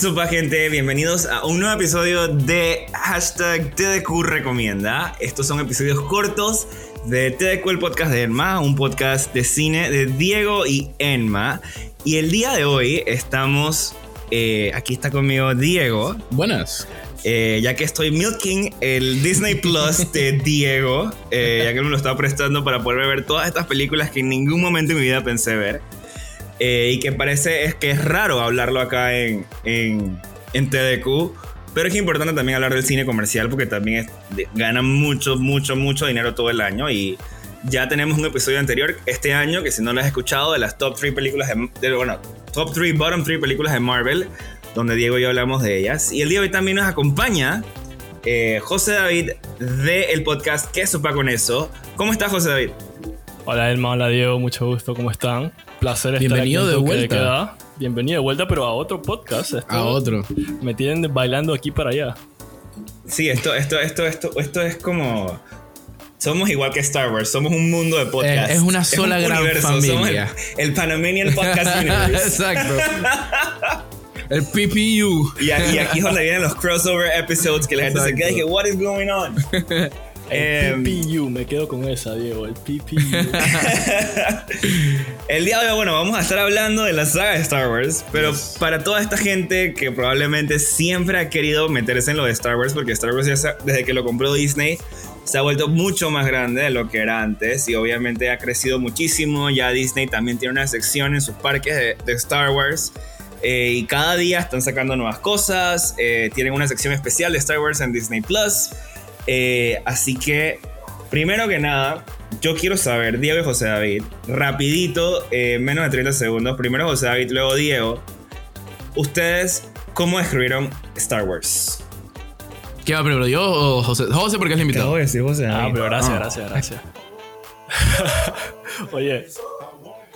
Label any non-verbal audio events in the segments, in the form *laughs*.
¿Qué supa gente? Bienvenidos a un nuevo episodio de hashtag TDQ Recomienda. Estos son episodios cortos de TDQ, el podcast de Enma, un podcast de cine de Diego y Enma. Y el día de hoy estamos, eh, aquí está conmigo Diego. Buenas. Eh, ya que estoy milking el Disney Plus de *laughs* Diego, eh, ya que me lo estaba prestando para poder ver todas estas películas que en ningún momento de mi vida pensé ver. Eh, y que parece es que es raro hablarlo acá en, en, en TDQ, pero es importante también hablar del cine comercial porque también gana mucho, mucho, mucho dinero todo el año y ya tenemos un episodio anterior este año que si no lo has escuchado de las top 3 películas de, de, bueno, top 3, bottom 3 películas de Marvel, donde Diego y yo hablamos de ellas. Y el día de hoy también nos acompaña eh, José David del podcast ¿Qué sopa con eso? ¿Cómo estás José David? Hola Elma, hola Diego, mucho gusto, ¿cómo están? Placer estar Bienvenido aquí de en vuelta. Queda. Bienvenido de vuelta, pero a otro podcast. Esto A otro. Me tienen bailando aquí para allá. Sí, esto, esto, esto, esto, esto es como... Somos igual que Star Wars, somos un mundo de podcasts. Eh, es una sola un gran somos familia. El, el Panamanian Podcast *laughs* Universe. Exacto. *laughs* El PPU. Y aquí, y aquí es donde vienen los crossover episodes que la gente se queda y que, what is going on? *laughs* El Em, PPU, me quedo con esa, Diego, el PPU. *laughs* El día de hoy, bueno, vamos a estar hablando de la saga de Star Wars, pero para toda esta gente que probablemente siempre ha querido meterse en lo de Star Wars, porque Star Wars se- desde que lo compró Disney se ha vuelto mucho más grande de lo que era antes y obviamente ha crecido muchísimo. Ya Disney también tiene una sección en sus parques de, de Star Wars. eh, y cada día están sacando nuevas cosas. eh, tienen una sección especial de Star Wars en Disney Plus. Eh, así que, primero que nada, yo quiero saber, Diego y José David, rapidito, eh, menos de 30 segundos, primero José David, luego Diego, ustedes, ¿cómo describieron Star Wars? ¿Qué va primero? ¿Yo o José? José porque es el invitado. decir José ah, pero gracias, Ah. gracias, gracias. *laughs* Oye,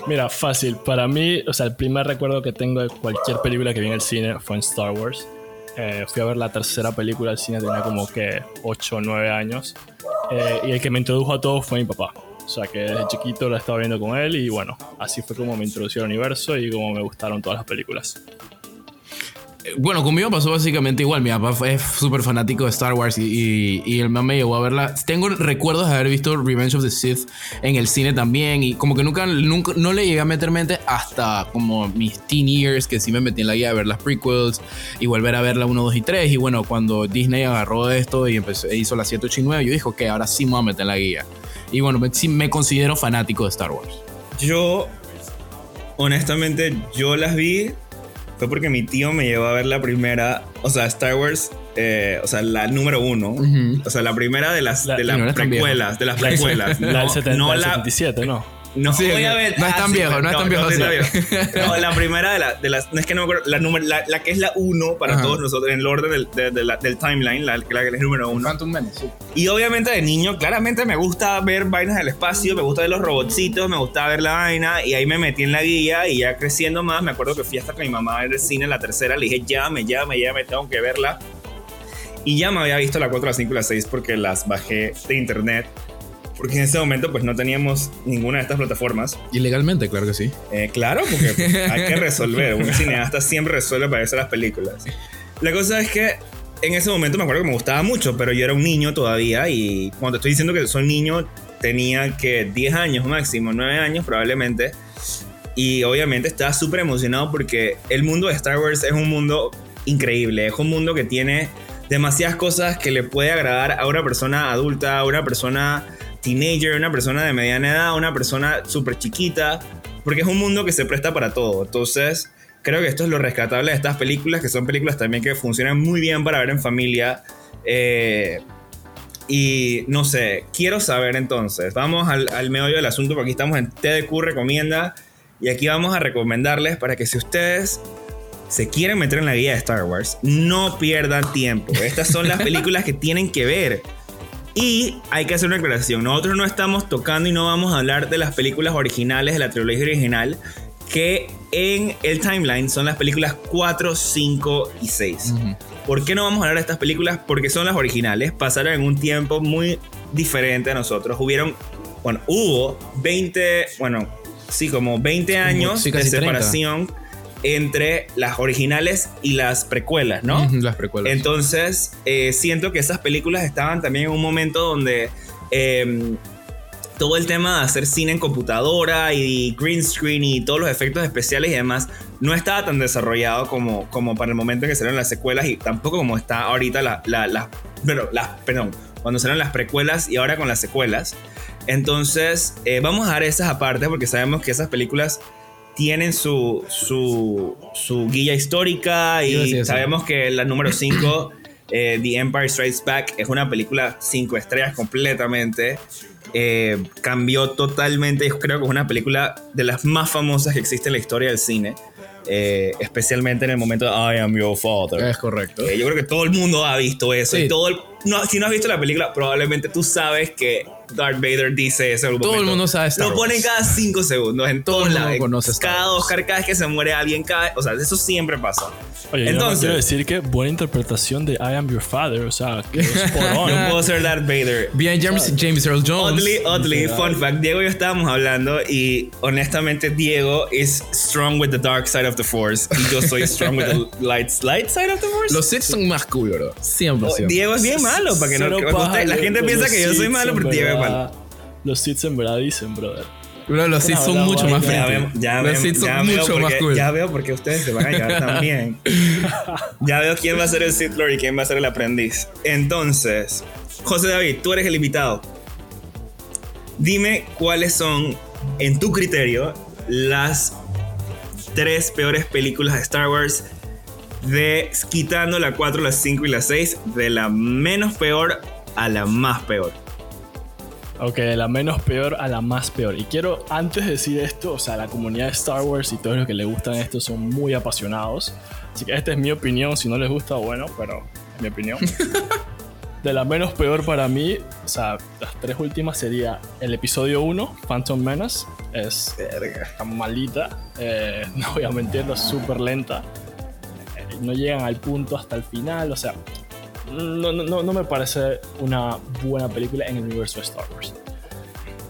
mira, fácil. Para mí, o sea, el primer recuerdo que tengo de cualquier película que vi en el cine fue en Star Wars. Eh, fui a ver la tercera película al cine, tenía como que 8 o 9 años. Eh, y el que me introdujo a todo fue mi papá. O sea, que desde chiquito la estaba viendo con él y bueno, así fue como me introdució al universo y como me gustaron todas las películas. Bueno, conmigo pasó básicamente igual. Mi papá es súper fanático de Star Wars y, y, el me llevó a verla. Tengo recuerdos de haber visto Revenge of the Sith en el cine también y como que nunca, nunca no le llegué a meter mente hasta como mis teen years que sí me metí en la guía de ver las prequels y volver a ver la 1, 2 y 3 y bueno, cuando Disney agarró esto y empezó, e hizo la 7, 8 y 9 yo dije, ok, ahora sí me voy a meter en la guía. Y bueno, sí me considero fanático de Star Wars. Yo, honestamente, yo las vi, fue porque mi tío me llevó a ver la primera, o sea, Star Wars, eh, o sea, la número uno, Ujú. o sea, la primera de las, La- de las no tan viejo. precuelas, de las precuelas. La del No, 70, no del la, 77, ¿no? No, Sí, voy a no- ver. no es tan viejo, no es tan viejo sí está así. viejo. *laughs* No, la primera de, la- de las. No es que no me acuerdo. La, número- la, la que es la 1 para Ajá. todos nosotros, en el orden del, de- de la- del timeline, la, la que es número 1. Phantom Menace, sí. Y obviamente de niño, claramente me gusta ver vainas del espacio, me gusta ver los robotcitos, me gusta ver la vaina. Y ahí me metí en la guía y ya creciendo más, me acuerdo que fui hasta con mi mamá a ver el cine, la tercera, le dije, llame, llame, llame, tengo que verla. Y ya me había visto la 4, la 5 y la 6 porque las bajé de internet. Porque en ese momento pues no teníamos ninguna de estas plataformas. Ilegalmente, claro que sí. Eh, claro, porque pues, hay que resolver. Un *laughs* cineasta siempre resuelve para eso las películas. La cosa es que en ese momento me acuerdo que me gustaba mucho, pero yo era un niño todavía y cuando estoy diciendo que soy niño tenía que 10 años máximo, 9 años probablemente. Y obviamente estaba súper emocionado porque el mundo de Star Wars es un mundo increíble, es un mundo que tiene demasiadas cosas que le puede agradar a una persona adulta, a una persona teenager, una persona de mediana edad, una persona súper chiquita, porque es un mundo que se presta para todo. Entonces, creo que esto es lo rescatable de estas películas, que son películas también que funcionan muy bien para ver en familia. Eh, y no sé, quiero saber entonces, vamos al, al meollo del asunto, porque aquí estamos en TDQ Recomienda, y aquí vamos a recomendarles para que si ustedes se quieren meter en la guía de Star Wars, no pierdan tiempo. Estas son las *laughs* películas que tienen que ver. Y hay que hacer una aclaración. Nosotros no estamos tocando y no vamos a hablar de las películas originales, de la trilogía original, que en el timeline son las películas 4, 5 y 6. ¿Por qué no vamos a hablar de estas películas? Porque son las originales, pasaron en un tiempo muy diferente a nosotros. Hubieron, bueno, hubo 20, bueno, sí, como 20 años sí, de 30. Entre las originales y las precuelas, ¿no? Las precuelas. Entonces, eh, siento que esas películas estaban también en un momento donde eh, todo el tema de hacer cine en computadora y green screen y todos los efectos especiales y demás no estaba tan desarrollado como, como para el momento en que salieron las secuelas y tampoco como está ahorita la, la- la- pero, las- perdón, cuando salieron las precuelas y ahora con las secuelas. Entonces, eh, vamos a dar esas aparte porque sabemos que esas películas tienen su, su, su guía histórica y sabemos que la número 5, The Empire Strikes Back, es una película 5 estrellas completamente. Eh, cambió totalmente, creo que es una película de las más famosas que existe en la historia del cine. eh, especialmente en el momento de I am your father. Es correcto. Eh, yo creo que todo el mundo ha visto eso. Sí. Y todo el- no, si no has visto la película, probablemente tú sabes que Darth Vader dice eso. en algún Todo el momento. mundo sabe Star Lo ponen cada cinco segundos en Todo todos el mundo lados. conoce Star Cada Wars. Oscar, cada vez que se muere alguien, cada, o sea, eso siempre pasa. Oye, yo Entonces- quiero decir que buena interpretación de I am your father, o sea, que es *laughs* por No puedo ser Darth Vader. Bien, James, James Earl Jones. Oddly, oddly, fun fact, Diego y yo estábamos hablando y honestamente Diego is strong with the dark side of the force y yo soy strong with the *laughs* light, light side of the force. Los Sith son más cool, bro. 100%. Diego es bien malo, para que no, usted- la gente piensa que yo soy malo, pero Diego verdad- malo. Los Siths en verdad dicen, brother. Bro, los Sith son mucho más ya Ya los Sith son ya veo mucho más porque- cool. Ya veo porque ustedes se van a llevar también. *laughs* ya veo quién va a ser el Sith Lord y quién va a ser el aprendiz. Entonces, José David, tú eres el invitado. Dime cuáles son, en tu criterio, las tres peores películas de Star Wars de quitando la 4, la 5 y la 6 de la menos peor a la más peor. Ok, de la menos peor a la más peor. Y quiero, antes de decir esto, o sea, la comunidad de Star Wars y todos los que les gustan esto son muy apasionados. Así que esta es mi opinión. Si no les gusta, bueno, pero es mi opinión. *laughs* de la menos peor para mí, o sea, las tres últimas sería el episodio 1, Phantom Menace. Es tan malita. eh, *laughs* no voy a mentirlo, es súper lenta. Eh, no llegan al punto hasta el final, o sea, no, no, no, me parece una buena película en el universo de Star Wars.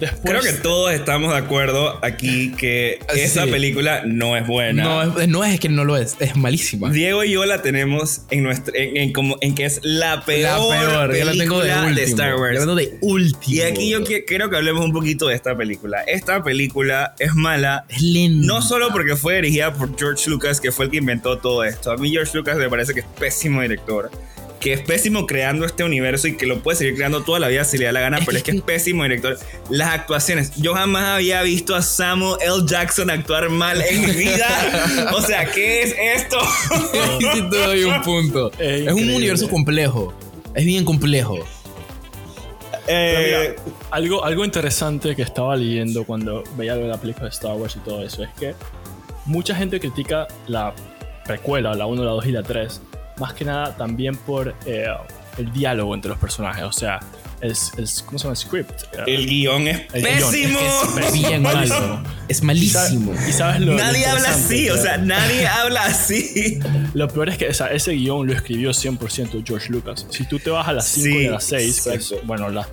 Después, Creo que todos estamos de acuerdo aquí que Sí. esa película no es buena. No, es, no es que no lo es, es malísima. Diego y yo la tenemos en nuestra en, en como en que es la peor, la peor, yo la tengo de película último. de Star Wars. de último. Y aquí yo qui- quiero que hablemos un poquito de esta película. Esta película es mala Es lenta. no solo porque fue dirigida por George Lucas, que fue el que inventó todo esto. A mí George Lucas me parece que es pésimo director. Que es pésimo creando este universo y que lo puede seguir creando toda la vida si le da la gana, pero es que- es *laughs* pésimo director. Las actuaciones. Yo jamás había visto a Samuel L. Jackson actuar mal en mi vida. O sea, ¿qué es esto? sí te doy un punto. *laughs* Es Es, un universo complejo. Es bien complejo. Eh, mira, algo, algo interesante que estaba leyendo cuando veía lo de la película de Star Wars y todo eso es que mucha gente critica la precuela, la 1, la 2 y la 3, más que nada también por eh, el diálogo entre los personajes, o sea, el, el- ¿cómo se llama? El script. el guion es El guion. pésimo. Es que Bien *laughs* malo. Es malísimo. ¿Y sabes lo lo Nadie habla así, o sea, nadie *laughs* habla así. Lo peor es que o sea, ese guion lo escribió 100% George Lucas. Si tú te vas a las 5 Sí, y a las 6, que es, exacto. bueno, las,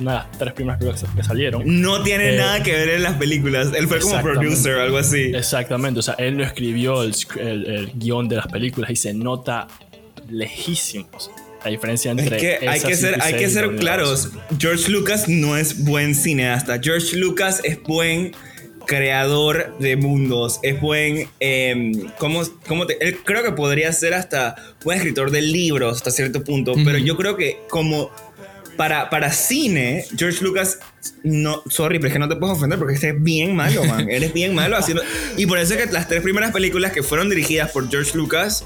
una de las tres primeras películas que salieron, No tiene Eh, nada que ver en las películas. Él fue como producer o algo así. Exactamente, o sea, él no escribió el, sc- el- el guion de las películas y se nota lejísimos la diferencia Es entre. que hay que ser, hay que ser la claros. George Lucas no es buen cineasta. George Lucas es buen creador de mundos. Es buen. em, ¿cómo, cómo te- él creo que podría ser hasta buen escritor de libros hasta cierto punto. Pero yo creo que como. Para, para cine, George Lucas, no, sorry, pero es que no te puedes ofender porque este es bien malo, man. *laughs* Eres bien malo haciendo. Y por eso es que las tres primeras películas que fueron dirigidas por George Lucas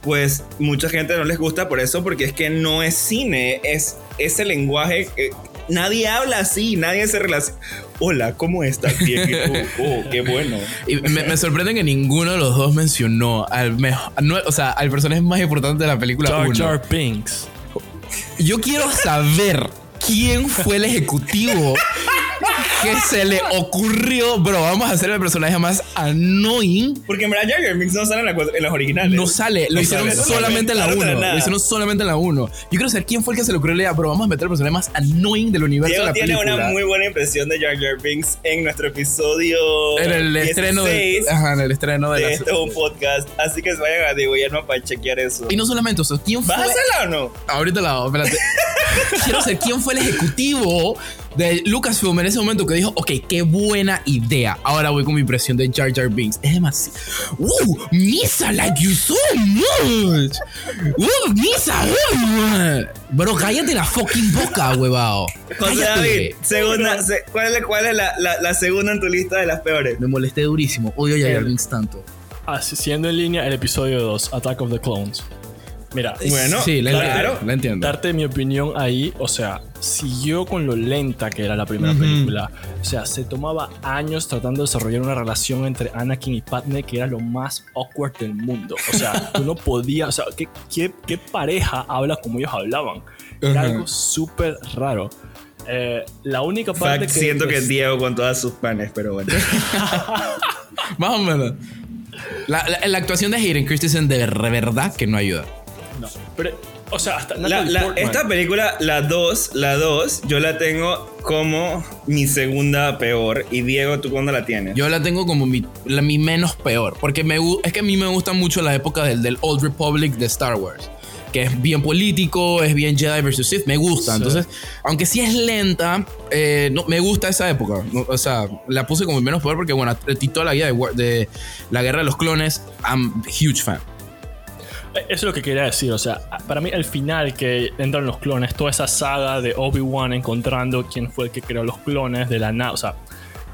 pues mucha gente no les gusta por eso, porque es que no es cine, es ese lenguaje. que nadie habla así, nadie se relaciona. Hola, ¿cómo estás? *laughs* Oh, qué bueno. Y me, me sorprende que ninguno de los dos mencionó al mejor, no, o sea, al personaje más importante de la película. Jar. Jar Binks. Yo quiero saber quién fue el ejecutivo que se le ocurrió, bro, vamos a hacer el personaje más annoying. Porque en verdad Jar Binks no sale en, la en los originales. No sale, lo No hicieron sale, no solamente en la sale, no 1. sale nada. Lo hicieron solamente en la 1. Yo quiero saber quién fue el que se le ocurrió la idea, bro, vamos a meter el personaje más annoying del universo Diego de la tiene película. una muy buena impresión de Jar Binks en nuestro episodio en el 16 estreno de, ajá, en el estreno de de la Esto es un podcast. Así que vayan a Diego Guillermo para chequear eso. Y no solamente, o sea, ¿quién fue? ¿Vas a hacerla o no? Ahorita la hago, espérate. *laughs* Quiero saber quién fue el ejecutivo de Lucasfilm en ese momento que dijo, ok, qué buena idea. Ahora voy con mi impresión de Jar Jar Binks. Es demasiado. ¡Uh! Misa like you so much. ¡Uh! Misa. uh. Bro, cállate la fucking boca, huevado. José. David, segunda, se- ¿cuál es, cuál es la, la- la segunda en tu lista de las peores? Me molesté durísimo. Odio a Jar Jar Binks tanto. Así, siendo en línea el episodio 2, Attack of the Clones. Mira, Bueno, sí, la claro. entiendo. La entiendo. darte mi opinión ahí, o sea, siguió con lo lenta que era la primera Ujú. película. O sea, se tomaba años tratando de desarrollar una relación entre Anakin y Padme que era lo más awkward del mundo. O sea, *laughs* tú no podías, o sea, ¿qué, qué, qué pareja habla como ellos hablaban? Era Ajá. algo súper raro. Eh, la única parte Fact, que... siento que es Diego con todas sus panes, pero bueno. *laughs* Más o menos. La, la- la actuación de Hayden Christensen de verdad que no ayuda. Pero, o sea, hasta La- la- esta película, la 2, la 2, yo la tengo como mi segunda peor. Y Diego, ¿tú cuándo la tienes? Yo la tengo como mi, la, mi menos peor. Porque me, es que a mí me gusta mucho la época del, del Old Republic de Star Wars. Que es bien político, es bien Jedi versus Sith. Me gusta. Sí. Entonces, aunque sí es lenta, eh, no, me gusta esa época. No, o sea, la puse como mi menos peor porque, bueno, toda la guía de, de la guerra de los clones, I'm huge fan. Eso es lo que quería decir, o sea, para mí el final que entran los clones, toda esa saga de Obi-Wan encontrando quién fue el que creó los clones de la nada, o sea,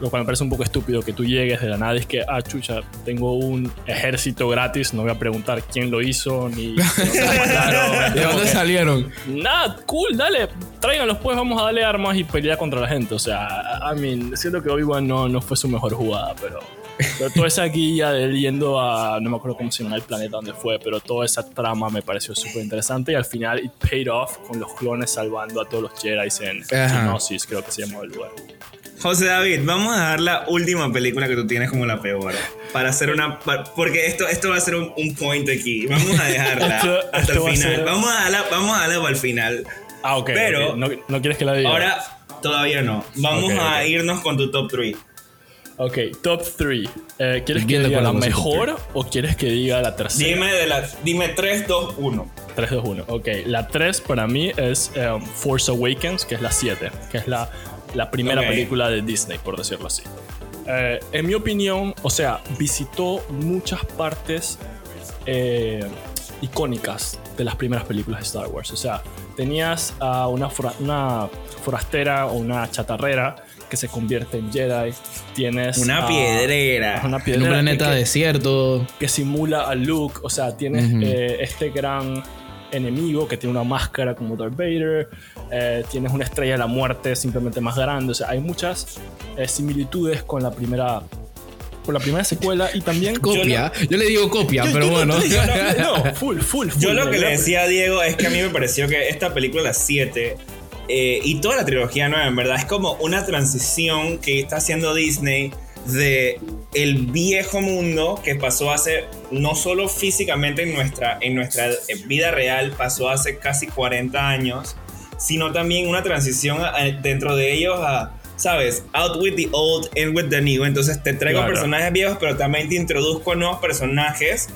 lo cual me parece un poco estúpido que tú llegues de la nada y es que, ah, chucha, tengo un ejército gratis, no voy a preguntar quién lo hizo, ni... *laughs* ¿De dónde salieron? Nada, cool, dale, tráiganlos pues, vamos a darle armas y pelear contra la gente, o sea, I mean, siento que Obi-Wan no, no fue su mejor jugada, pero... Pero toda esa guía de él yendo a. No me acuerdo cómo se llama el planeta donde fue, pero toda esa trama me pareció súper interesante. Y al final, it paid off con los clones salvando a todos los Jedi en Ajá. Geonosis, creo que se llamó el lugar. José David, vamos a dar la última película que tú tienes como la peor. Para hacer una. Porque esto, esto va a ser un, un point aquí. Vamos a dejarla *laughs* Esto- hasta esto va el final. ser- Vamos a darla, vamos a darla para el final. Ah, ok. Pero- ok. No, no quieres que la diga. Ahora, todavía no. Vamos Ok, a ok. irnos con tu top 3. Ok, top 3. ¿Quieres Bien que diga la mejor o quieres que diga la tercera? Dime, de la, dime 3, 2, 1. 3, 2, 1. Ok, la 3 para mí es um, Force Awakens, que es la 7, que es la, la primera Ok. película de Disney, por decirlo así. Eh, en mi opinión, o sea, visitó muchas partes eh, icónicas de las primeras películas de Star Wars. O sea, tenías a una, una forastera o una chatarrera que se convierte en Jedi. Tienes Una a- piedrera. Una En un planeta que- desierto. que simula a Luke. O sea, tienes eh, este gran enemigo que tiene una máscara como Darth Vader. eh, tienes una estrella de la muerte simplemente más grande. O sea, hay muchas eh, similitudes con la primera. Con la primera secuela y también. Copia. Yo, le digo copia, pero bueno. Yo *laughs* no, no, full, full, full. Yo lo que le decía a Diego es que a mí me pareció que esta película, la 7, eh, y toda la trilogía nueva, en verdad, es como una transición que está haciendo Disney de el viejo mundo que pasó hace, no solo físicamente en nuestra, en nuestra vida real, pasó hace casi 40 años, sino también una transición a- dentro de ellos a... ¿Sabes? Out with the old, in with the new. Entonces te traigo Claro. personajes viejos, pero también te introduzco nuevos personajes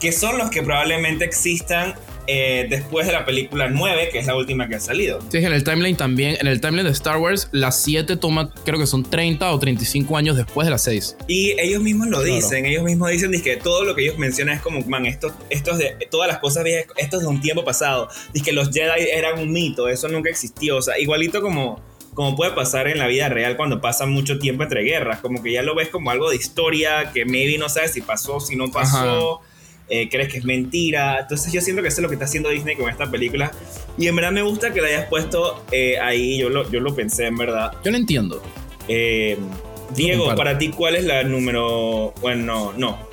que son los que probablemente existan eh, después de la película 9, que es la última que ha salido. Sí, en el timeline también, en el timeline de Star Wars, las 7 toma, creo que son 30 o 35 años después de las 6. Y ellos mismos lo Claro. dicen, ellos mismos dicen que todo lo que ellos mencionan es como, man, esto, esto es de todas las cosas viejas, esto es de un tiempo pasado. Dice que los Jedi eran un mito, eso nunca existió. O sea, igualito como, como puede pasar en la vida real cuando pasa mucho tiempo entre guerras, como que ya lo ves como algo de historia, que maybe no sabes si pasó, si no pasó. Eh, crees que es mentira. Entonces yo siento que eso es lo que está haciendo Disney con esta película. Y en verdad me gusta que la hayas puesto eh, ahí. Yo lo, yo lo pensé en verdad. Yo lo entiendo. Eh, Diego, para ti, ¿cuál es la número...? Bueno, no.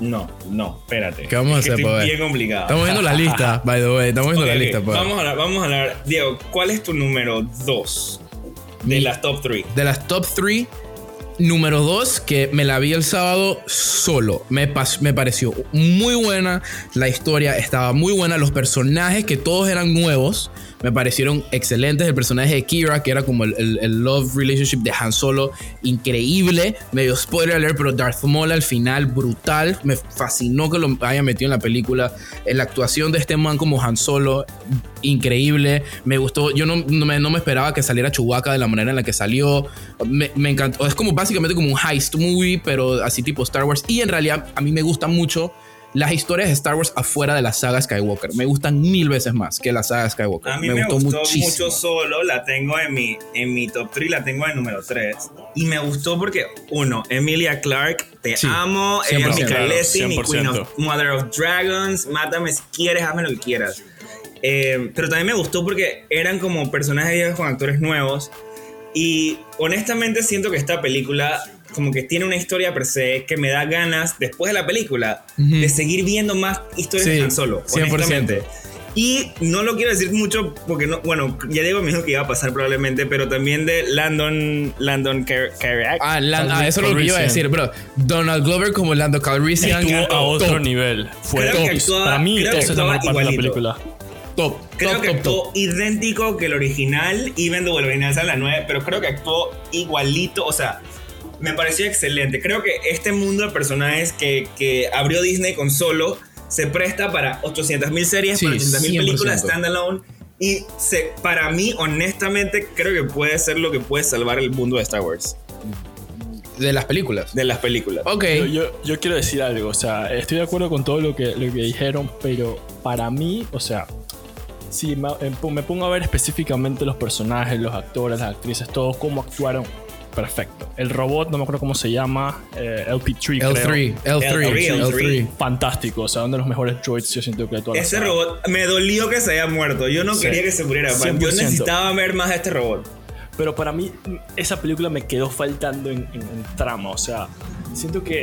No, no, espérate. ¿Qué vamos a Es que hacer, estoy ver? bien complicado. Estamos viendo la *laughs* lista, by the way. Estamos viendo Ok, la lista, pues. Vamos a hablar, vamos a hablar. Diego, ¿cuál es tu número 2? De las top 3. de las top 3, número 2, que me la vi el sábado solo. Me, me pareció muy buena. La historia estaba muy buena. Los personajes, que todos eran nuevos, me parecieron excelentes. El personaje de Kira, que era como el, el- love relationship de Han Solo, increíble. Medio spoiler alert, pero Darth Maul al final, brutal. Me fascinó que lo haya metido en la película. La actuación de este man como Han Solo, increíble. Me gustó. Yo no, me, no me esperaba que saliera Chewbacca de la manera en la que salió. Me, me encantó. Es como básicamente como un heist movie, pero así tipo Star Wars. Y en realidad a mí me gustan mucho las historias de Star Wars afuera de la saga Skywalker. Me gustan mil veces más que la saga Skywalker. A mí me, gustó, muchísimo. mucho solo, la tengo en mi, en mi top 3, la tengo en número 3. Y me gustó porque, uno, Emilia Clark, te Sí, amo, ella es mi 100%, Khaleesi, mi 100%. Queen of Mother of Dragons, mátame si quieres, hazme lo que quieras. Eh, pero también me gustó porque eran como personajes viejos con actores nuevos. Y honestamente siento que esta película como que tiene una historia per se que me da ganas, después de la película, Ujú. de seguir viendo más historias Sí, de Han Solo. 100%. honestamente. Y no lo quiero decir mucho porque no, bueno, ya Diego me dijo que iba a pasar probablemente, pero también de Landon, Landon Car- Carrack. Ah, Lan- ah, eso es lo que iba a decir, bro. Donald Glover como Lando Calrissian. Estuvo a otro top, nivel. Fue Creo que top. actúa- Para mí, creo que esa es la mejor actúa parte de la igualito. película. top, Creo top, que top, actuó top. idéntico que el original, even though el original sale la 9, pero creo que actuó igualito, o sea, me pareció excelente. Creo que este mundo de personajes que, que abrió Disney con solo se presta para 800.000 series, Sí, para 800.000 películas 100%. standalone. Y se, para mí, honestamente, creo que puede ser lo que puede salvar el mundo de Star Wars, De las películas. de las películas. Ok. Yo, yo- yo quiero decir algo, o sea, estoy de acuerdo con todo lo que, lo que dijeron, pero para mí, o sea, si me, me pongo a ver específicamente los personajes, los actores, las actrices, todos cómo actuaron, perfecto. El robot, no me acuerdo cómo se llama, eh, LP3, creo. L3, L3, L3. L3. Fantástico, o sea, uno de los mejores droids, yo siento que de toda la Ese saga. robot me dolió que se haya muerto. Yo no Sí. quería que se muriera. man. 100%. Yo necesitaba ver más de este robot. Pero para mí, esa película me quedó faltando en, en- en trama, o sea, siento que.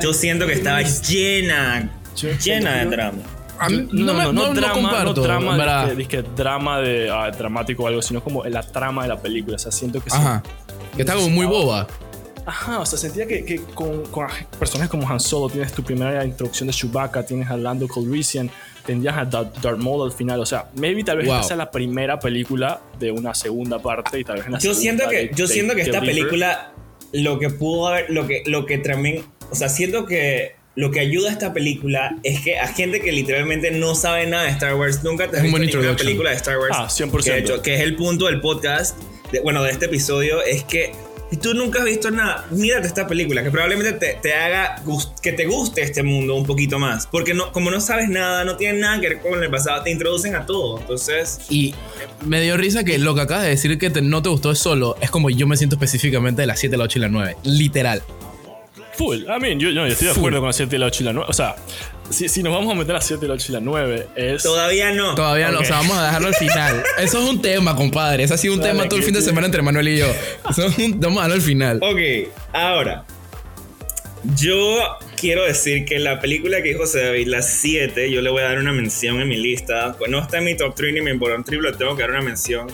Yo siento que estaba llena, Yo llena de drama. A mí no, me- no, no drama, comparto. no drama, en verdad. de, que- de que drama de ah, dramático o algo, sino como la trama de la película. O sea, siento que sí- Ajá. Que está como muy boba. Ajá, o sea, sentía que, que con, con personajes como Han Solo tienes tu primera introducción de Chewbacca, tienes a Lando Calrissian, tendrías a Darth Darth Maul al final. O sea, maybe tal vez Wow. esta sea la primera película de una segunda parte y tal vez en la Yo siento segunda que, de- yo de- siento que esta película, lo que pudo haber, lo que, lo que también, o sea, siento que lo que ayuda a esta película es que a gente que literalmente no sabe nada de Star Wars, nunca te un visto ninguna película de Star Wars. Ah, 100%. Que, de hecho, que es el punto del podcast, de- bueno, de este episodio, es que si tú nunca has visto nada, mírate esta película, que probablemente te, te haga que te guste este mundo un poquito más. Porque no, como no sabes nada, no tiene nada que ver con el pasado, te introducen a todo. Entonces, Y me dio risa que lo que acabas de decir que te- no te gustó es solo. Es como yo me siento específicamente de las 7, la 8 y la 9. Literal. Full. I mean, yo, yo estoy de Full. acuerdo con la 7, la 8 y la 9. O sea, si, si nos vamos a meter a 7, la 8 y la 9, es. todavía no. Todavía no, Ok. o sea, vamos a dejarlo al final. *laughs* Eso es un tema, compadre. Eso ha sido un Dale, tema todo el fin de sí. semana entre Manuel y yo. Eso es un- vamos a dejarlo al final. Ok, ahora. Yo quiero decir que la película que dijo José David, la 7, yo le voy a dar una mención en mi lista. Pues no está en mi top 3 ni mi bottom 3, pero tengo que dar una mención.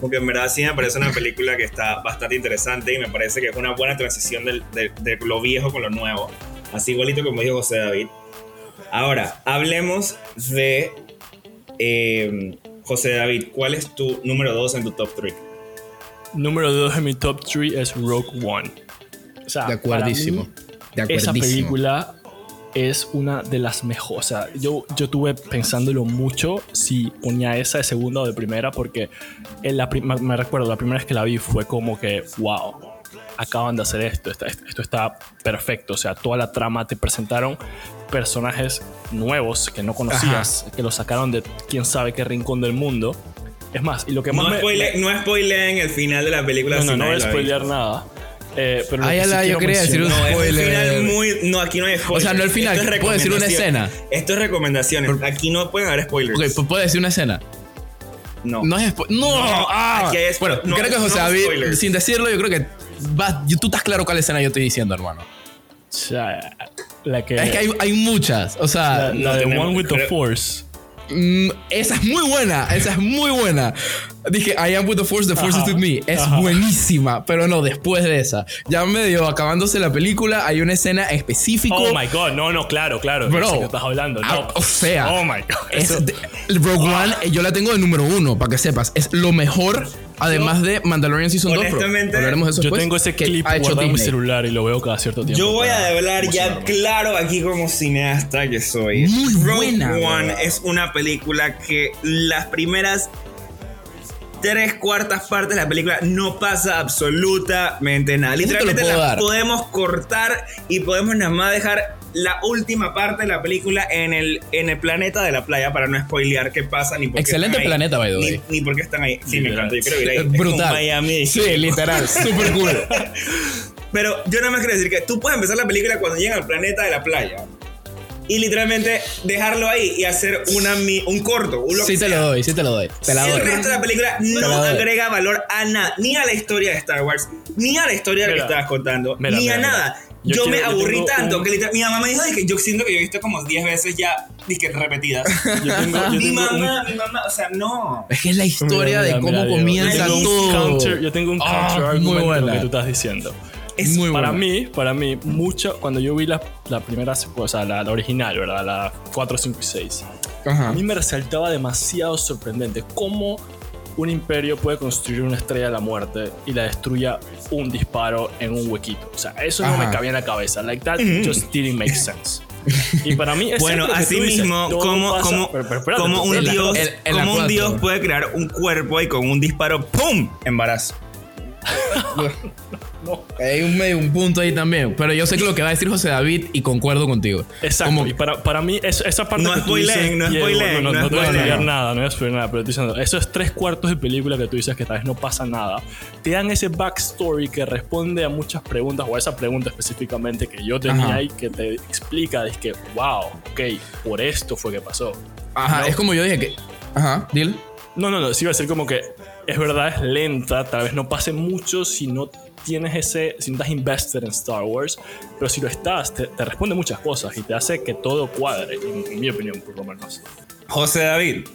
Porque en verdad sí me parece una película que está bastante interesante y me parece que es una buena transición del- de, de lo viejo con lo nuevo. Así igualito como dijo José David. Ahora, hablemos de eh, José David. ¿Cuál es tu número 2 en tu top 3? Número 2 en mi top 3 es Rogue One. O sea, De acuerdísimo. para mí, De esa acuerdísimo. película es una de las mejores. O sea, yo, yo tuve pensándolo mucho si ponía esa de segunda o de primera, porque en la me recuerdo, la primera vez que la vi fue como que, wow, acaban de hacer esto, esto, esto está perfecto. O sea, toda la trama te presentaron personajes nuevos que no conocías, que los sacaron de quién sabe qué rincón del mundo. Es más, y lo que más No, me- spoile, no spoileen el final de la película. no, no, no voy a spoilear nada. Eh, pero Ay, que sí ala, yo quería decir un No, Spoiler. final muy. No, aquí no hay spoilers. O sea, no el final, Esto es puedo decir una escena. Esto es recomendaciones. Aquí no pueden haber spoilers. Ok, pues puedo decir una escena. no. No es spo- No, No, ah. aquí hay Bueno, no, creo que no José David, sin decirlo, yo creo que vas- tú estás claro cuál escena yo estoy diciendo, hermano. O sea, la que. Es que hay, hay muchas. O sea, la, la de tenemos- One with the Force. Mm, esa es muy buena, esa es muy buena. Dije, I am with the force, the force is with me. Es buenísima, pero no, después de esa. Ya medio acabándose la película, hay una escena específica. Oh my god, no, no, claro, claro. Bro, que estás hablando. Ah, o sea, oh my god. Es Rogue One, yo la tengo de número uno, para que sepas. Es lo mejor Además de Mandalorian Season 2 Hablaremos de eso Yo tengo ese clip guardado en mi celular y lo veo cada cierto tiempo. Yo voy a hablar ya claro aquí como cineasta que soy. Muy Rogue One es una película que las primeras tres cuartas partes de la película no pasa absolutamente nada. Literalmente la podemos cortar y podemos nada más dejar la última parte de la película en el, en el planeta de la playa para no spoilear qué pasa ni por qué Excelente planeta, by the way. Ni, por qué están ahí. Sí, me encanta. Yo creo que ahí. Brutal. Miami. Sí, literal. Súper cool. *laughs* Pero yo nada más quiero decir que tú puedes empezar la película cuando llegan al planeta de la playa y literalmente dejarlo ahí y hacer una, un corto. Un sí, te lo doy, sí te lo doy. Te la el resto de la película no agrega valor a nada, ni a la historia de Star Wars, ni a la historia que estabas contando, ni a nada. Yo, me aburrí tanto que literalmente, mi mamá me dijo que yo siento que yo he visto como 10 veces ya disque repetidas. Yo tengo, yo *laughs* mi mamá, mi mamá, o sea, no. Es que es la historia de cómo comienza todo. yo tengo un ah, counter argument de lo que tú estás diciendo. Es muy para mí, para mí, mucho, cuando yo vi la, la primera, o sea, la, original, ¿verdad? La 4, 5 y 6. A mí me resaltaba demasiado sorprendente cómo un imperio puede construir una estrella de la muerte y la destruya un disparo en un huequito. O sea, eso no me cabía en la cabeza. Like that just didn't make sense. Y para mí es Bueno, así mismo, como, como, como un dios, como un dios puede crear un cuerpo y con un disparo, ¡pum! embarazo. *laughs* Hay un, un punto ahí también. Pero yo sé que lo que va a decir José David y concuerdo contigo. Exacto. y para, para mí, esa parte. No dices, no spoiler. No, no, no, no, voy a explicar nada, no voy a explicar nada. Pero estoy diciendo, esos tres cuartos de película que tú dices que tal vez no pasa nada, te dan ese backstory que responde a muchas preguntas, o a esa pregunta específicamente que yo tenía y que te explica, es que, wow, ok, por esto fue que pasó. Ajá, es como yo dije que. Ajá, dile. No, no, no, sí va a ser como que es verdad, es lenta, tal vez no pase mucho si no tienes ese, si no estás invested en Star Wars, pero si lo estás, te, responde muchas cosas y te hace que todo cuadre, en, mi opinión, por lo menos. José David,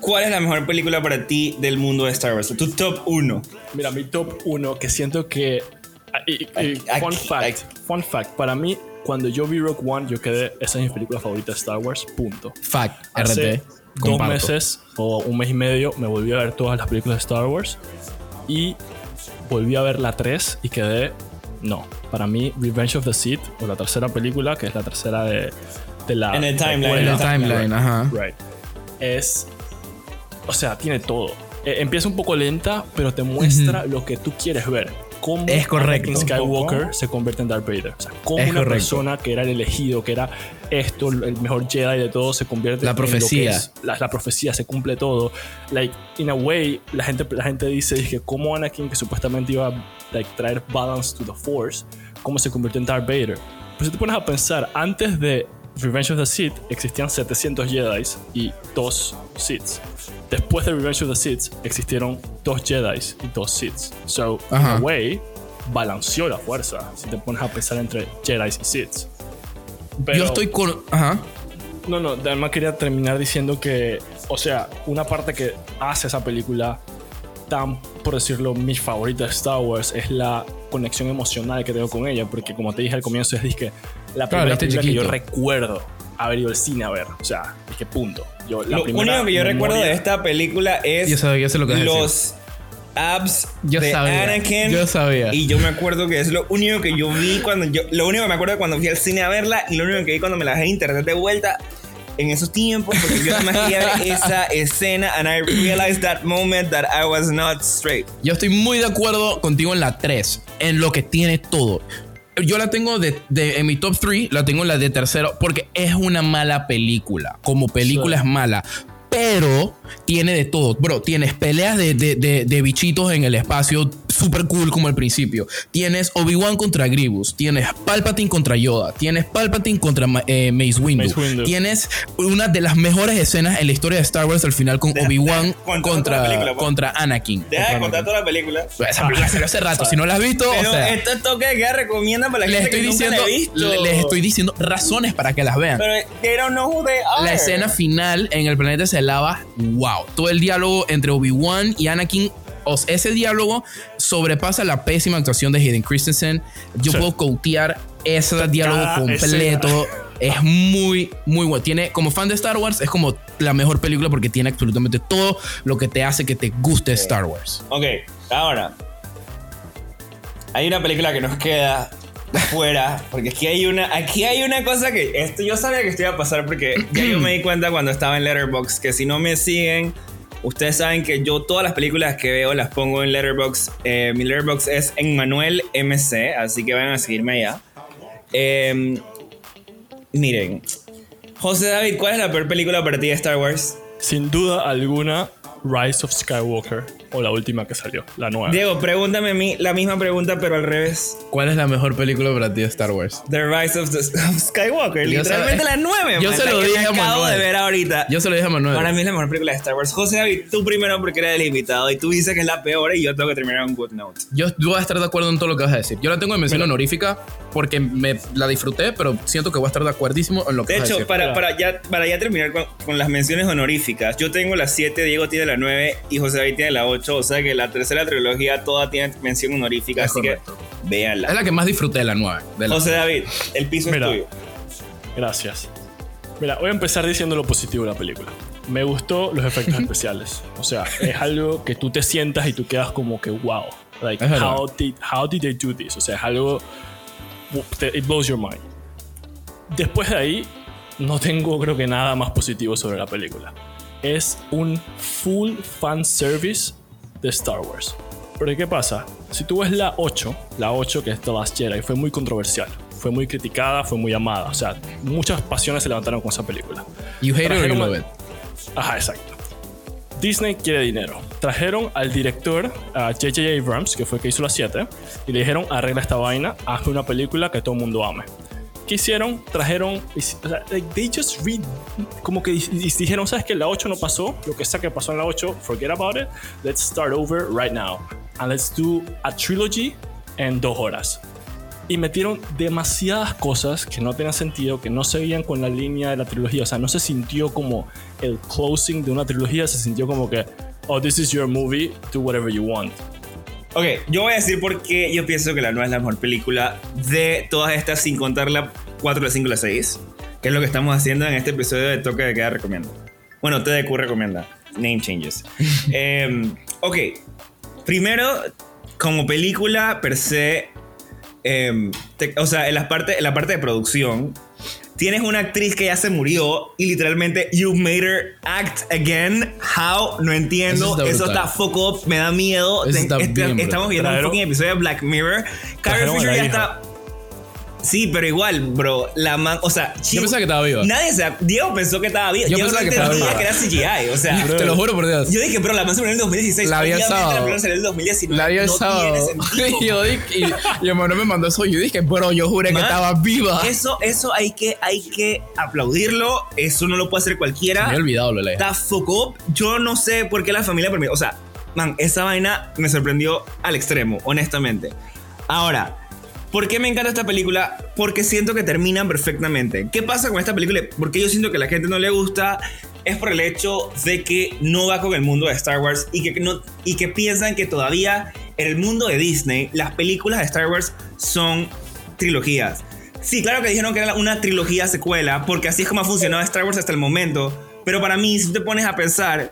¿cuál es la mejor película para ti del mundo de Star Wars? Tu top 1. Mira, mi top 1, que siento que. fun fact, fun fact, para mí, cuando yo vi Rogue One, yo quedé, esa es mi película favorita de Star Wars, punto. Fact, RT dos meses o un mes y medio me volví a ver todas las películas de Star Wars y volví a ver la 3 y quedé, no, para mí Revenge of the Sith o la tercera película, que es la tercera de, de la... En el timeline. En el timeline, ajá. Right. Es, o sea, tiene todo. E, empieza un poco lenta, pero te muestra lo que tú quieres ver cómo es correcto. Skywalker se convierte en Darth Vader. O sea, cómo una persona que era el elegido, que era esto, el mejor Jedi de todo, se convierte la profecía. en la, la, profecía, se cumple todo. Like, in a way, la gente, la gente dice, que cómo Anakin, que supuestamente iba a like, traer balance to the Force, cómo se convirtió en Darth Vader. Pues si te pones a pensar, antes de Revenge of the Sith existían 700 Jedi y dos Siths. Después de Revenge of the Sith existieron dos Jedi y dos Siths. So, in a way, balanceó la fuerza si te pones a pensar entre Jedi y Siths. Yo estoy con. Ajá. No, no, además quería terminar diciendo que, o sea, una parte que hace esa película tan, por decirlo, mi favorita de Star Wars es la conexión emocional que tengo con ella, porque como te dije al comienzo, es que la primera película que yo recuerdo haber ido al cine a ver, o sea, es que punto. Yo, lo único que yo recuerdo de esta película es lo que los abs yo de sabía, Anakin. Yo sabía. Y yo me acuerdo que es lo único que yo vi cuando yo. Lo único que me acuerdo cuando fui al cine a verla y lo único que vi cuando me la dejé en internet de vuelta en esos tiempos porque yo no quería ver *laughs* esa escena and I realized that moment that I was not straight. Yo estoy muy de acuerdo contigo en la 3, en lo que tiene todo. Yo la tengo de, en mi top 3, la tengo en la de tercero porque es una mala película. Como película es mala, pero tiene de todo. Bro, tienes peleas de, de, de, bichitos en el espacio, super cool como al principio. Tienes Obi-Wan contra Grievous, tienes Palpatine contra Yoda, tienes Palpatine contra eh, Mace, Windu. Mace Windu. tienes una de las mejores escenas en la historia de Star Wars al final con Obi-Wan contra, película, pues. contra Anakin. Deja de contar toda la película. Esa película salió hace rato, si no la has visto, Pero o sea, esto es toque de queda recomienda para la les gente estoy que diciendo, nunca la he visto. les estoy diciendo razones para que las vean. Pero they don't know who they are. La escena final en el planeta se lava, wow. Todo el diálogo entre Obi-Wan y Anakin, ese diálogo sobrepasa la pésima actuación de Hayden Christensen. Yo Sí. puedo cotear ese diálogo completo. Es muy, muy bueno. Tiene, como fan de Star Wars, es como la mejor película porque tiene absolutamente todo lo que te hace que te guste Star Wars. Ok, ahora. Hay una película que nos queda fuera. Porque aquí hay una. Aquí hay una cosa que. Esto, yo sabía que esto iba a pasar porque ya yo me di cuenta cuando estaba en Letterboxd que si no me siguen. Ustedes saben que yo todas las películas que veo las pongo en Letterboxd. Eh, mi Letterboxd es en Manuel MC, así que vayan a seguirme allá. Eh, miren, José David, ¿cuál es la peor película para ti de Star Wars? Sin duda alguna, Rise of Skywalker o la última que salió, la nueva. Diego, pregúntame a mí la misma pregunta, pero al revés. ¿Cuál es la mejor película para ti de Star Wars? The Rise of, the, of *laughs* Skywalker, Yo literalmente la 9. yo se lo dije a acabo Manuel. de ver ahorita. Yo se lo dije a Manuel. Para mí es la mejor película de Star Wars. José David, tú primero porque eres el invitado y tú dices que es la peor y yo tengo que terminar un good note. Yo voy a estar de acuerdo en todo lo que vas a decir. Yo la tengo en mención honorífica porque me la disfruté, pero siento que voy a estar de acuerdísimo en lo que De vas a hecho, decir. para, Claro. para, ya, para ya terminar con, con las menciones honoríficas, yo tengo la 7, Diego tiene la 9 y José David tiene la 8. O sea que la tercera trilogía toda tiene mención honorífica, Es así correcto. que véanla. Es la que más disfruté de la nueva. de la- José David, el piso Mira. es tuyo. Gracias. Mira, voy a empezar diciendo lo positivo de la película. Me gustó los efectos *laughs* especiales. O sea, es algo que tú te sientas y tú quedas como que wow. Like, how did, how did they do this? O sea, es algo. It blows your mind. Después de ahí, no tengo creo que nada más positivo sobre la película. Es un full fan service de Star Wars. Pero ¿qué pasa? Si tú ves la 8, la 8 que es The Last Jedi, fue muy controversial. Fue muy criticada, fue muy amada. O sea, muchas pasiones se levantaron con esa película. You hate it or you love it. Ajá, exacto. Disney quiere dinero. Trajeron al director, a J.J. Abrams, que fue el que hizo la 7, y le dijeron, arregla esta vaina, haz una película que todo el mundo ame. ¿Qué hicieron? Trajeron, o sea, they just read, como que di- di- dijeron, ¿sabes que La 8 no pasó, lo que sea que pasó en la 8, forget about it, let's start over right now. And let's do a trilogy en dos horas y metieron demasiadas cosas que no tenían sentido, que no seguían con la línea de la trilogía. O sea, no se sintió como el closing de una trilogía, se sintió como que, oh, this is your movie, do whatever you want. Ok, yo voy a decir por qué yo pienso que la 9 es la mejor película de todas estas, sin contar la 4, la 5 y la 6, que es lo que estamos haciendo en este episodio de Toque de Queda Recomienda. Bueno, TDQ recomienda. Name changes. *laughs* Em, ok, primero, como película per se, em, te- o sea, en la, parte, en la parte de producción, tienes una actriz que ya se murió y literalmente you made her act again. How? No entiendo. Eso está Eso está brutal. fuck up, me da miedo. Eso está Este- bien estamos viendo un fucking episodio de Black Mirror. Carrie Fisher ya hija. está. Sí, pero igual, bro, la man, o sea, Yo Chivo- pensaba que estaba viva. Nadie se, Diego pensó que estaba viva. Yo Diego pensaba no que estaba viva. que era CGI, o sea, *laughs* Te lo juro por Dios. yo dije, bro, la man se murió en el 2016. La vi el sábado. La en el 2019. La vi el no sábado. *laughs* yo dije, y, y hermano me mandó eso. Yo dije, bro, yo juré que Man, estaba viva. Eso, eso hay que, hay que aplaudirlo. Eso no lo puede hacer Me cualquiera. había olvidado lo hija. Está fuck up. Yo no sé por qué la familia permitió. O sea, man, esa vaina me sorprendió al extremo, honestamente. Ahora, ¿por qué me encanta esta película? Porque siento que terminan perfectamente. ¿Qué pasa con esta película? Porque yo siento que a la gente no le gusta. Es por el hecho de que no va con el mundo de Star Wars y que, no, y que piensan que todavía en el mundo de Disney las películas de Star Wars son trilogías. Sí, claro que dijeron que era una trilogía secuela, porque así es como ha funcionado Star Wars hasta el momento. Pero para mí, si te pones a pensar,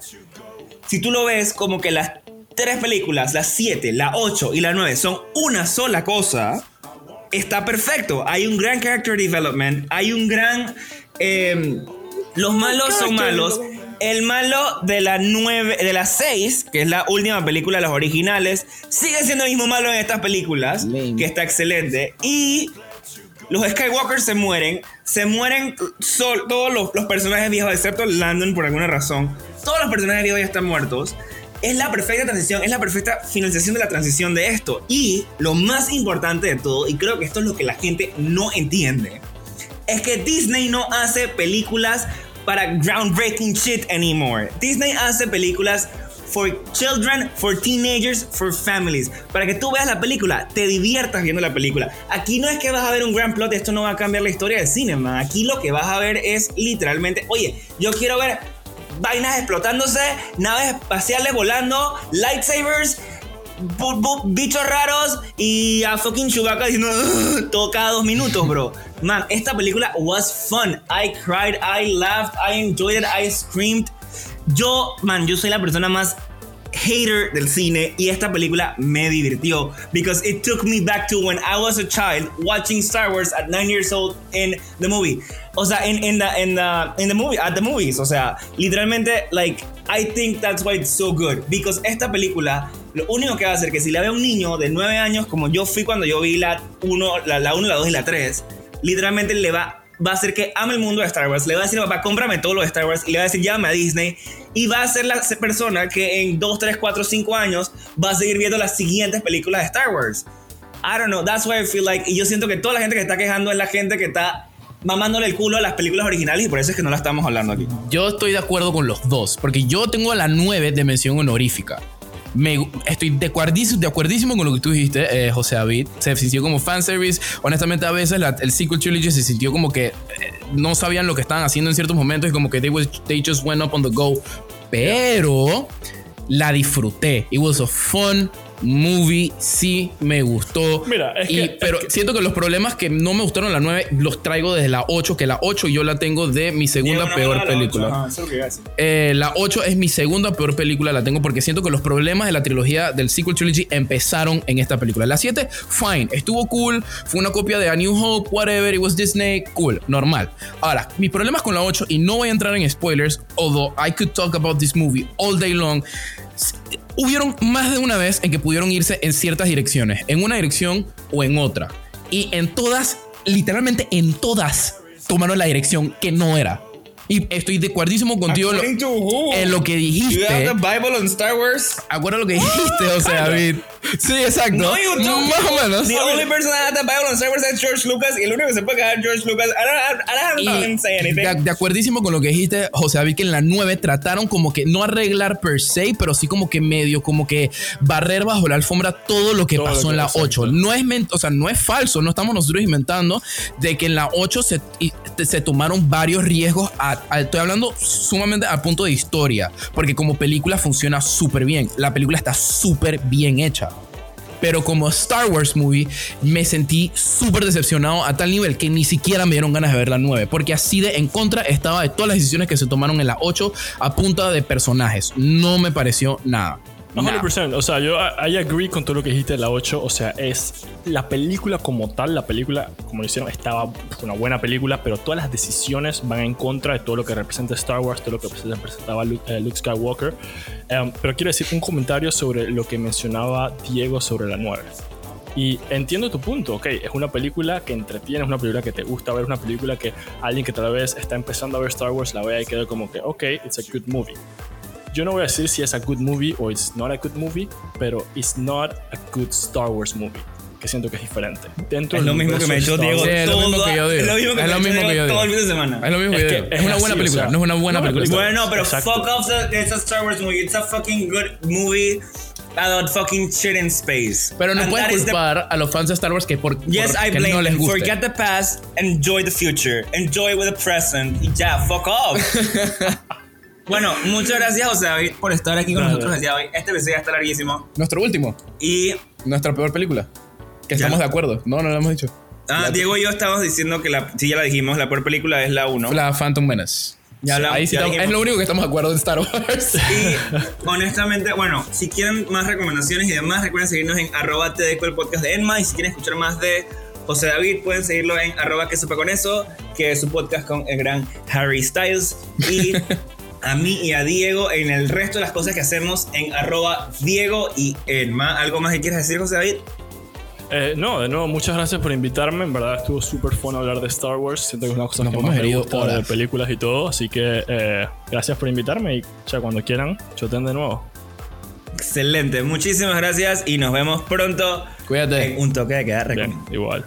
si tú lo ves como que las tres películas, las 7, la 8 y la 9 son una sola cosa, está perfecto. Hay un gran character development, hay un gran... eh, los malos son malos. El malo de la 9, de las 6, que es la última película de las originales, sigue siendo el mismo malo en estas películas, Lame. que está excelente. Y los Skywalkers se mueren. Se mueren sol- todos los, los personajes viejos, excepto Landon por alguna razón. Todos los personajes viejos ya están muertos. Es la perfecta transición, es la perfecta finalización de la transición de esto. Y lo más importante de todo, y creo que esto es lo que la gente no entiende, es que Disney no hace películas para groundbreaking shit anymore. Disney hace películas for children, for teenagers, for families. Para que tú veas la película, te diviertas viendo la película. Aquí no es que vas a ver un gran plot, esto no va a cambiar la historia del cine, Aquí lo que vas a ver es literalmente, oye, yo quiero ver vainas explotándose, naves espaciales volando, lightsabers, bichos raros y a fucking Chewbacca diciendo todo cada dos minutos, bro. Man, esta película was fun. I cried, I laughed, I enjoyed it, I screamed. Yo, man, yo soy la persona más hater del cine y esta película me divirtió because it took me back to when I was a child watching Star Wars at 9 years old in the movie. O sea, en in, the, in, the, in the movie, at the movies. O sea, literalmente, like, I think that's why it's so good. Because esta película, lo único que va a hacer que si la ve un niño de 9 años, como yo fui cuando yo vi la 1, la, la 1, la 2 y la 3, literalmente le va va a hacer que ame el mundo de Star Wars. Le va a decir, papá, cómprame todo lo de Star Wars. Y le va a decir, llame a Disney. Y va a ser la persona que en 2, 3, 4, 5 años va a seguir viendo las siguientes películas de Star Wars. I don't know, that's why I feel like. Y yo siento que toda la gente que está quejando es la gente que está mamándole el culo a las películas originales y por eso es que no la estamos hablando aquí. Yo estoy de acuerdo con los dos, porque yo tengo la 9 de mención honorífica estoy de, acuerdísimo, de acuerdísimo con lo que tú dijiste, eh, José David. Se sintió como fanservice. Honestamente, a veces el sequel trilogy se sintió como que eh, no sabían lo que estaban haciendo en ciertos momentos y como que they just went up on the go. Pero la disfruté. It was a fun movie sí me gustó. Mira, es que, pero siento que los problemas que no me gustaron la 9 los traigo desde la 8, que la 8 yo la tengo de mi segunda peor película. Eh, la 8 es mi segunda peor película, la tengo porque siento que los problemas de la trilogía del sequel trilogy empezaron en esta película. La 7, fine, estuvo cool, fue una copia de A New Hope, whatever, it was Disney, cool, normal. Ahora, mis problemas con la 8, y no voy a entrar en spoilers, although I could talk about this movie all day long hubieron más de una vez en que pudieron irse en ciertas direcciones, en una dirección o en otra. Y en todas, literalmente en todas, tomaron la dirección que no era. Y estoy de acuerdísimo contigo en lo que dijiste. You the Bible on Star Wars? Acuerda lo que dijiste, o sea, David. Sí, exacto. No, you don't. Más o menos. The only person that had the Bible on Star Wars is George Lucas. Y el único que se puede quedar George Lucas. I don't, I don't have say anything. De, de, acuerdísimo con lo que dijiste, José David, que en la 9 trataron como que no arreglar per se, pero sí como que medio, como que barrer bajo la alfombra todo lo que pasó en la 8. No es, o sea, no es falso, no estamos nosotros inventando de que en la 8 se, se tomaron varios riesgos a estoy hablando sumamente a punto de historia, porque como película funciona súper bien. La película está súper bien hecha. Pero como Star Wars movie, me sentí súper decepcionado a tal nivel que ni siquiera me dieron ganas de ver la 9. Porque así de en contra estaba de todas las decisiones que se tomaron en la 8 a punta de personajes. No me pareció nada. 100%. O sea, yo I agree con todo lo que dijiste de la 8. O sea, es la película como tal. La película, como lo hicieron, estaba una buena película, pero todas las decisiones van en contra de todo lo que representa Star Wars, todo lo que representaba Luke, eh, Skywalker. Em, pero quiero decir un comentario sobre lo que mencionaba Diego sobre la 9. Y entiendo tu punto, ok, es una película que entretiene, es una película que te gusta ver, es una película que alguien que tal vez está empezando a ver Star Wars la vea y quede como que, ok, it's a good movie yo no voy a decir si es a good movie o it's not a good movie, pero it's not a good Star Wars movie. Que siento que es diferente. Dentro es lo mismo que me echó Diego sí, es lo mismo que yo digo. Es lo mismo que, es lo mismo que yo digo. todo el fin de semana. Es lo mismo que yo digo. Es, una buena película. no es una buena película. Bueno, pero fuck off. It's a Star Wars movie. It's a fucking good movie about fucking shit in space. Pero no puedes culpar a los fans de Star Wars que por, yes, por I blame no les guste. Forget the past, enjoy the future. Enjoy with the present. Y ya, fuck off. *laughs* Bueno, muchas gracias, José David, por estar aquí con nosotros el día de hoy. Este episodio ya está larguísimo. Nuestro último. Y. Nuestra peor película. Que estamos de acuerdo. No, no lo hemos dicho. Ah, Diego y yo estábamos diciendo que la. Sí, ya la dijimos, la peor película es la 1. La Phantom Menace. Ya Ahí sí es lo único que estamos de acuerdo en Star Wars. Y honestamente, bueno, si quieren más recomendaciones y demás, recuerden seguirnos en arroba el podcast de Enma. Y si quieren escuchar más de José David, pueden seguirlo en arroba que supa con eso, que es su podcast con el gran Harry Styles. Y *laughs* a mí y a Diego en el resto de las cosas que hacemos en arroba Diego y Elma. ¿Algo más que quieras decir, José David? Eh, no, de nuevo, muchas gracias por invitarme. En verdad estuvo súper fun hablar de Star Wars. Siento que es una cosa que más me gusta de películas y todo. Así que eh, gracias por invitarme y ya cuando quieran, choten de nuevo. Excelente, muchísimas gracias y nos vemos pronto Cuídate. en un toque de queda Bien, igual.